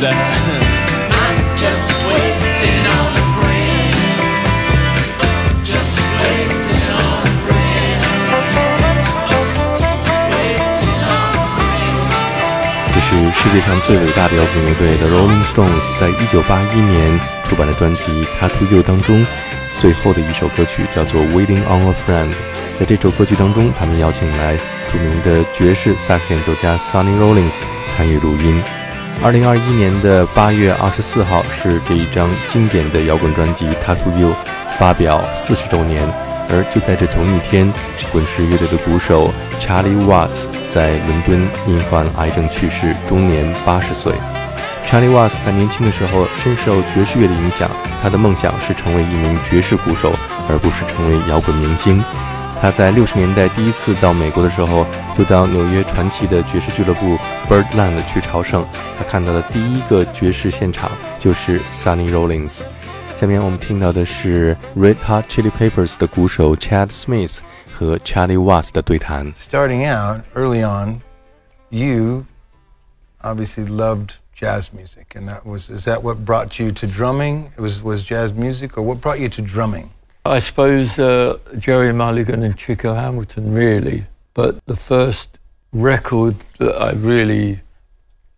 这是世界上最伟大的摇滚乐队 The Rolling Stones 在一九八一年出版的专辑《Tattoo You》当中最后的一首歌曲，叫做《Waiting on a Friend》。在这首歌曲当中，他们邀请来著名的爵士萨克斯演奏家 Sonny Rollins 参与录音。二零二一年的八月二十四号是这一张经典的摇滚专辑《Tattoo You》发表四十周年，而就在这同一天，滚石乐队的鼓手 Charlie Watts 在伦敦因患癌症去世，终年八十岁。Charlie Watts 在年轻的时候深受爵士乐的影响，他的梦想是成为一名爵士鼓手，而不是成为摇滚明星。他在六十年代第一次到美国的时候，就到纽约传奇的爵士俱乐部 Birdland 去朝圣。他看到的第一个爵士现场就是 Sonny Rollins。下面我们听到的是 Red Hot Chili Peppers 的鼓手 Chad Smith 和 Charlie Watts 的对谈。 Starting out early on, you obviously loved jazz music, and that was is that what brought you to drumming? It was was jazz music, or what brought you to drumming? I suppose uh, Gerry Mulligan and Chico Hamilton, really. But the first record that I really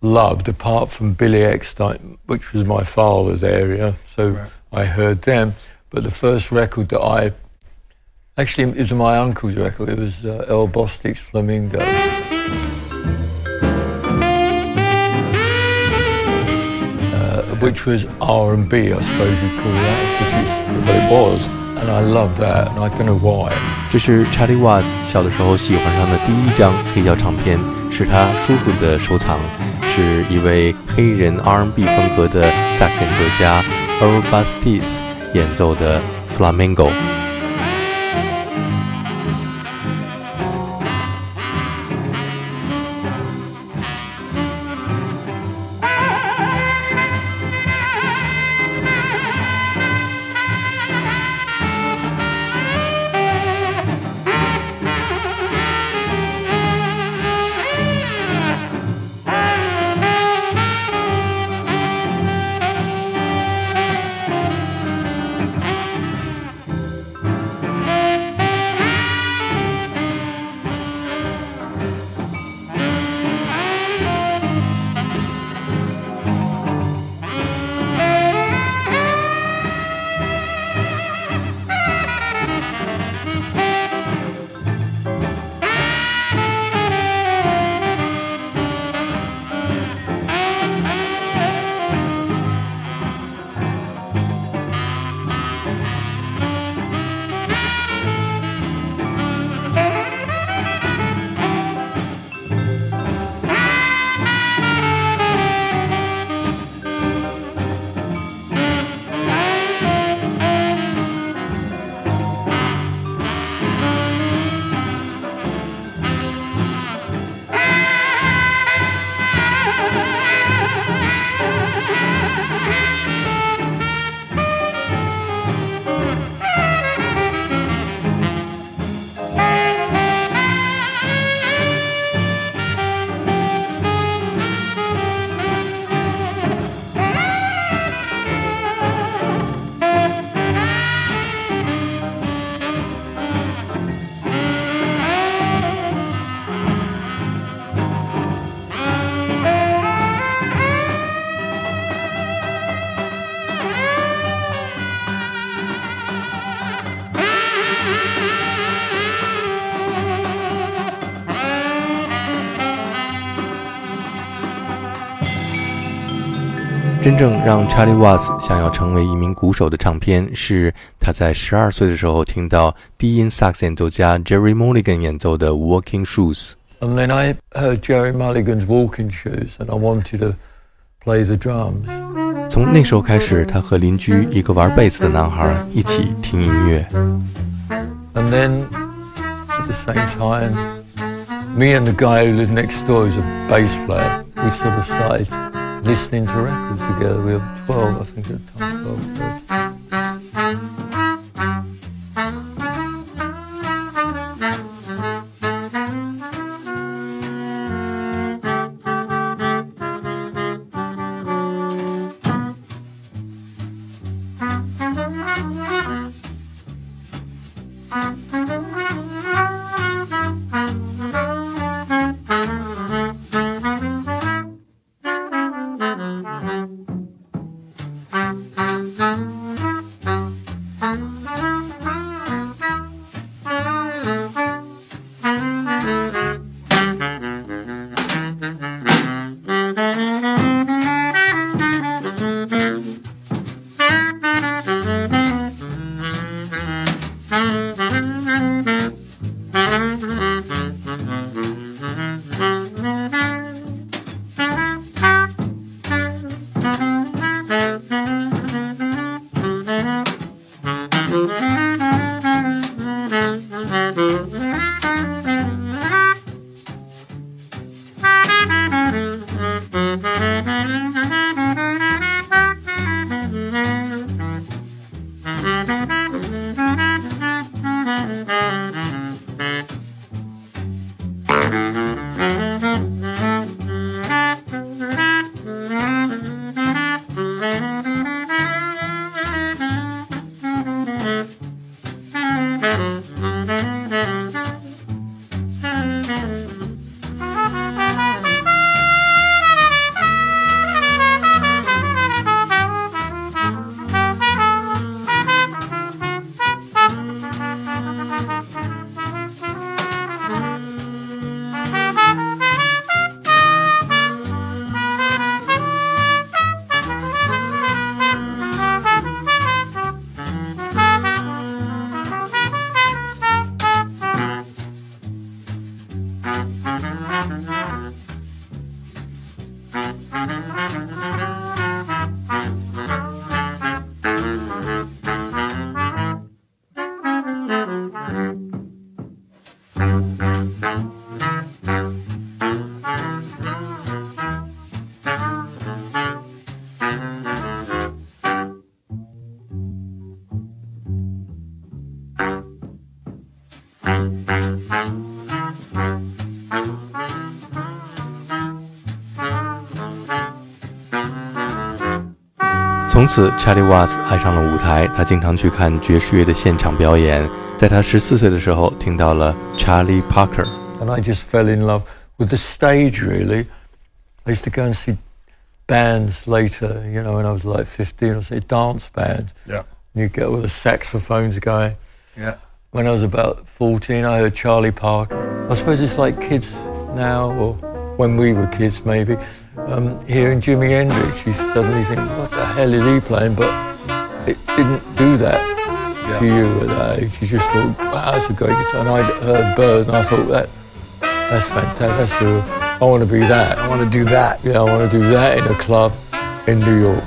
loved, apart from Billy Eckstine, which was my father's area. So Right. I heard them. But the first record that I actually it was my uncle's record. It was uh, Earl Bostic's Flamingo. Uh, which was R and B, I suppose you'd call that, which is what it was, and I love that, and I don't know why. 这是 Charlie Watts 小的时候喜欢上的第一张黑胶唱片，是他叔叔的收藏，是一位黑人 R&B 风格的萨克斯演奏家 Earl Bastis 演奏的 Flamingo。真正让 Charlie Watts 想要成为一名鼓手的唱片，是他在十二岁的时候听到低音萨克斯演奏家 Jerry Mulligan 演奏的《Walking Shoes》。And then I heard Jerry Mulligan's Walking Shoes, and I wanted to play the drums. 从那时候开始，他和邻居一个玩贝斯的男孩一起听音乐。And then at the same time, me and the guy who lived next door, who's a bass player, we sort of started listening to records together. We were 12, I think, at the time, 12, 13. 从此，Chaliwas 爱上了舞台，他经常去看爵士乐的现场表演。在他十四岁的时候，听到了 Charlie Parker。 and I just fell in love with the stage. Really, I used to go and see bands later. You know, when I was like 15, I'd see dance bands. Yeah. You get all the saxophones going. Yeah. When I was about 14, I heard Charlie Parker. I suppose it's like kids now, or when we were kids, maybe. Um, hearing Jimi Hendrix, you suddenly think, what the hell is he playing? But it didn't do that to you at that age. You just thought, wow, that's a great guitar. And I heard Bird, and I thought, that that's fantastic. That's a, I want to be that. I want to do that. Yeah, I want to do that in a club in New York.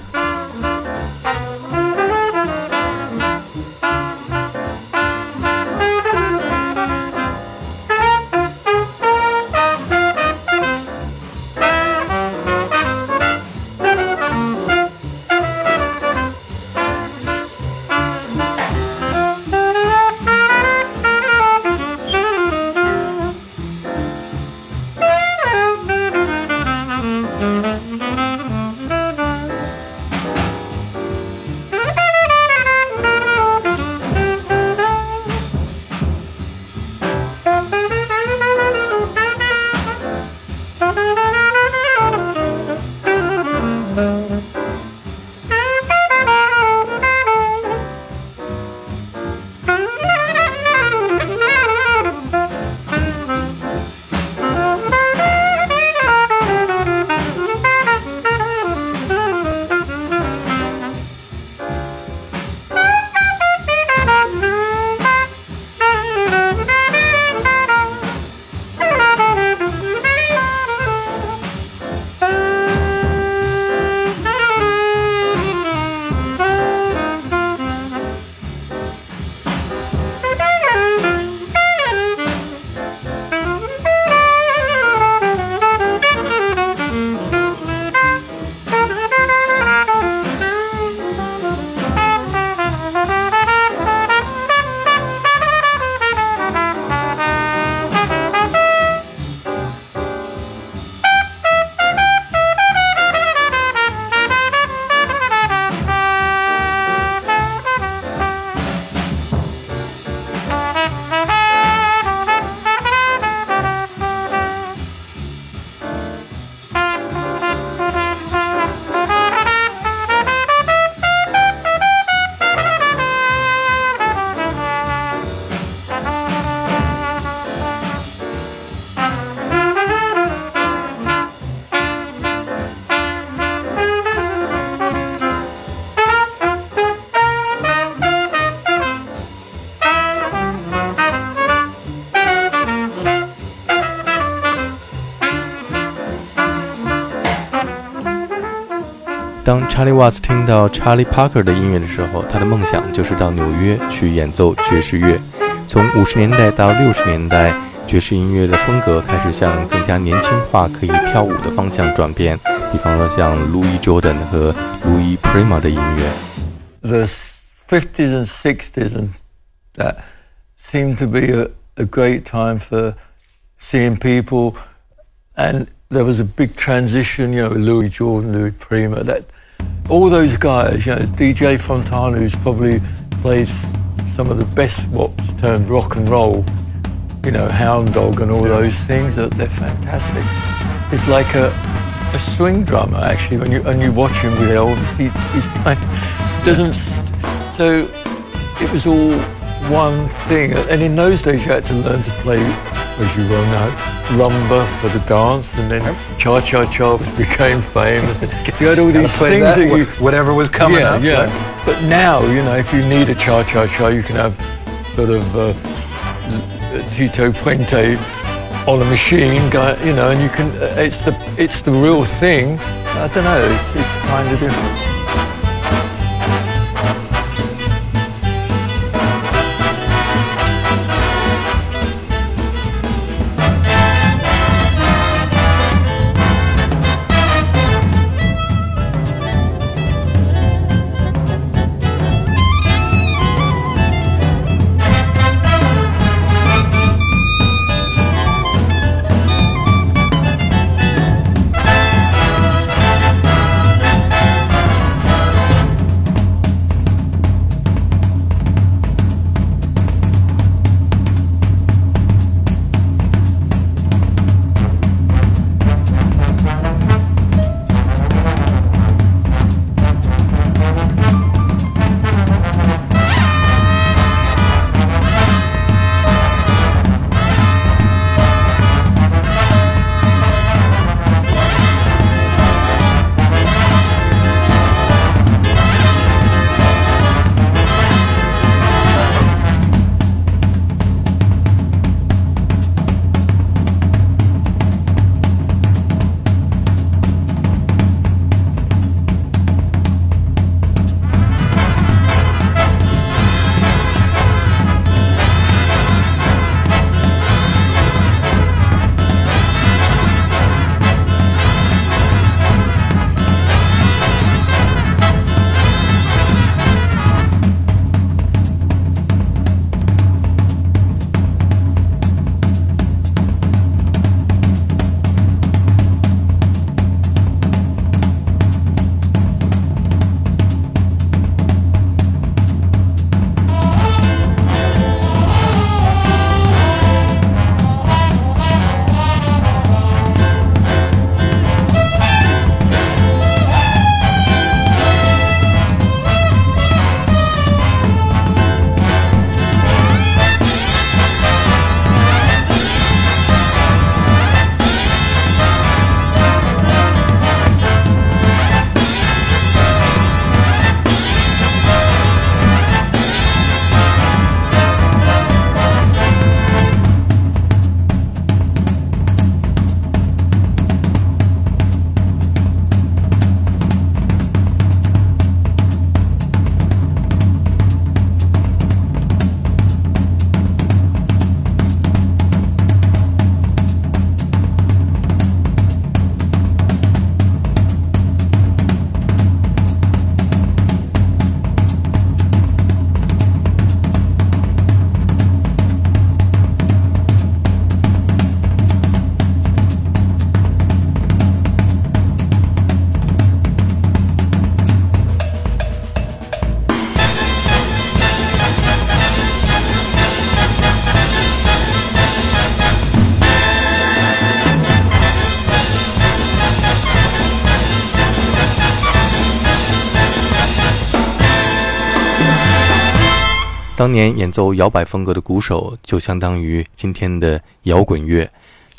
Charlie Watts 听到 Charlie Parker 的音乐的时候，他的梦想就是到纽约去演奏爵士乐。从五十年代到六十年代，爵士音乐的风格开始向更加年轻化、可以跳舞的方向转变。比方说像 Louis Jordan 和 Louis Prima 的音乐。 the 50s and 60s and that seemed to be a, a great time for seeing people and there was a big transition you know louis jordan louis prima that all those guys you know dj fontana who's probably plays some of the best what's termed rock and roll you know hound dog and all those things that they're fantastic. It's like a a swing drummer actually when you and you watch him with Elvis he, he's playing doesn't so it was all one thing and in those days you had to learn to play as you well know rumba for the dance and then cha cha cha became famous you had all these things that, that, you whatever was coming yeah, up. yeah. But now, you know, if you need a cha cha cha, you can have sort of uh, Tito Puente on a machine, you know, and you can. Uh, it's the it's the real thing. I don't know. It's, it's kind of different. 当年演奏摇摆风格的鼓手，就相当于今天的摇滚乐。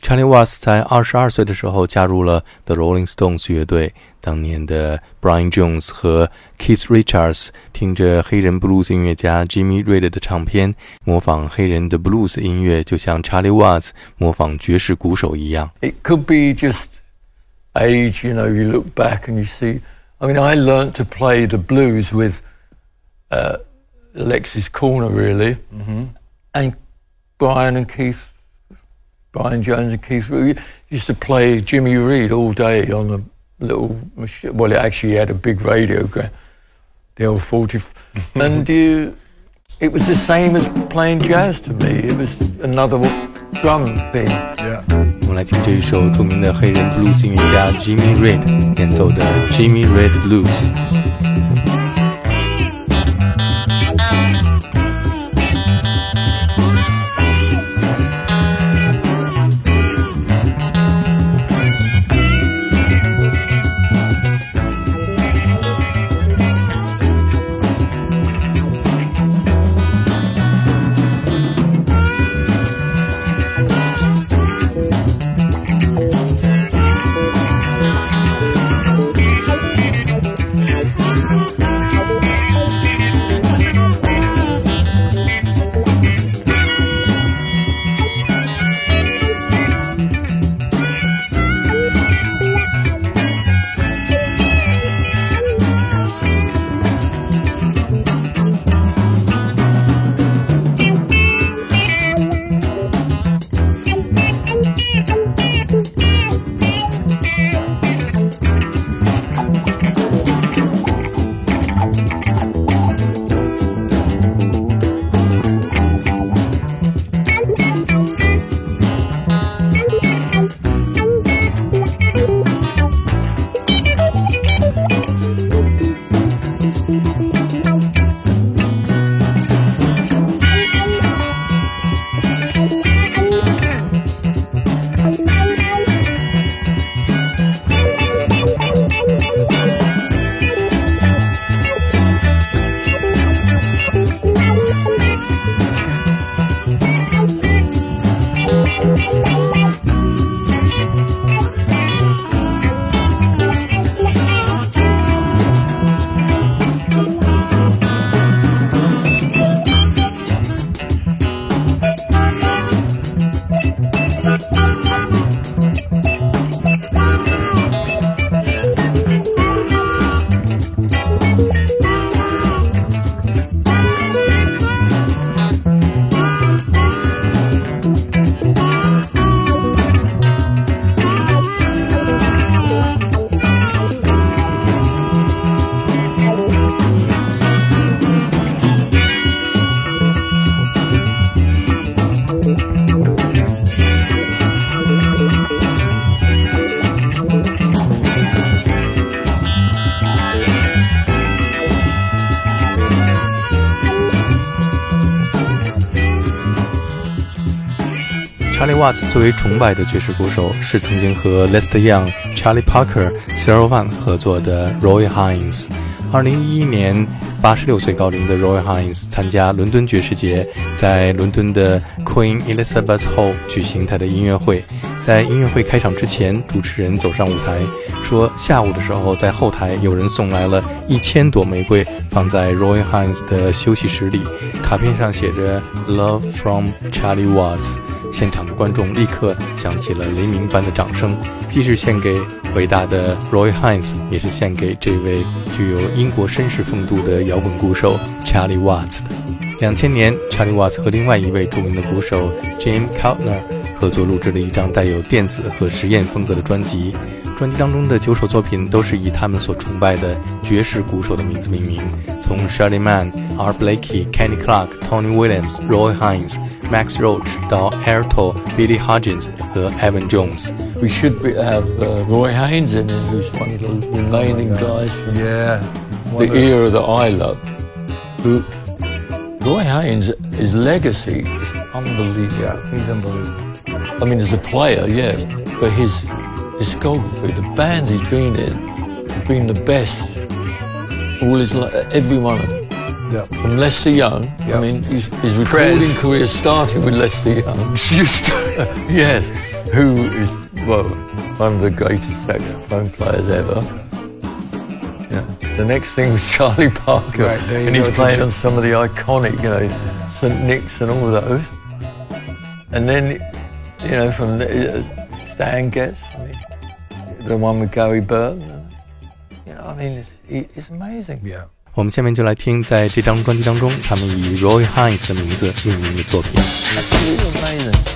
Charlie Watts 在二十二岁的时候加入了 The Rolling Stones 乐队。当年的 Brian Jones 和 Keith Richards 听着黑人 blues 音乐家 Jimmy Reed 的唱片，模仿黑人的 blues 音乐，就像 Charlie Watts 模仿爵士鼓手一样。 It could be just age, you know, you look back and you see. I mean, I learnt to play the blues with uh, Alexis Korner really, mm-hmm. and Brian and Keith, Brian Jones and Keith used to play Jimmy Reed all day on a little machine. Well, it actually had a big radio, the old forty, and you, it was the same as playing jazz to me. It was another drum thing. Yeah. 我们来听这一首著名的黑人 blues 音乐家 Jimmy Reed 演奏的 Jimmy Reed Blues。Charlie Watts 最为崇拜的爵士鼓手是曾经和 Lester Young、Charlie Parker、Sarah Vaughan 合作的 Roy Hines。二零一一年，八十六岁高龄的 Roy Hines 参加伦敦爵士节，在伦敦的 Queen Elizabeth Hall 举行他的音乐会。在音乐会开场之前，主持人走上舞台说，下午的时候在后台有人送来了一千朵玫瑰，放在 Roy Hines 的休息室里，卡片上写着 “Love from Charlie Watts”。现场的观众立刻响起了雷鸣般的掌声，既是献给伟大的 Roy Haynes，也是献给这位具有英国绅士风度的摇滚鼓手 Charlie Watts 的。两千年，Charlie Watts 和另外一位著名的鼓手 Jim Keltner 合作录制了一张带有电子和实验风格的专辑。专辑当中的九首作品都是以他们所崇拜的爵士鼓手的名字命名，从 Shelly Manne、Art Blakey、Kenny Clarke、Tony Williams、Roy Haynes、Max Roach 到 Airto、Billy Higgins 和 Elvin Jones。We should have uh, Roy Haynes in it. who's one of the remaining guys from the era that I love. Who Roy Haynes' his legacy is unbelievable. Yeah, he's unbelievable. I mean, as a player, yes, but his discography, the bands he's been in, have been the best. All his, every one of them. Yep. from Lester Young. Yep. I mean, his, his recording Prez. career started with Lester Young. You yes, who is well one of the greatest saxophone players ever. Yeah. The next thing was Charlie Parker, Right, and he's playing on some of the iconic, you know, St Nick's and all those. And then, you know, from the, uh, Stan Getz, the one with Gary Burton. You know, I mean, it's, it- it's amazing. yeah. 我们下面就来听在这张专辑当中，他们以 Roy Haynes 的名字命名的作品。Absolutely amazing.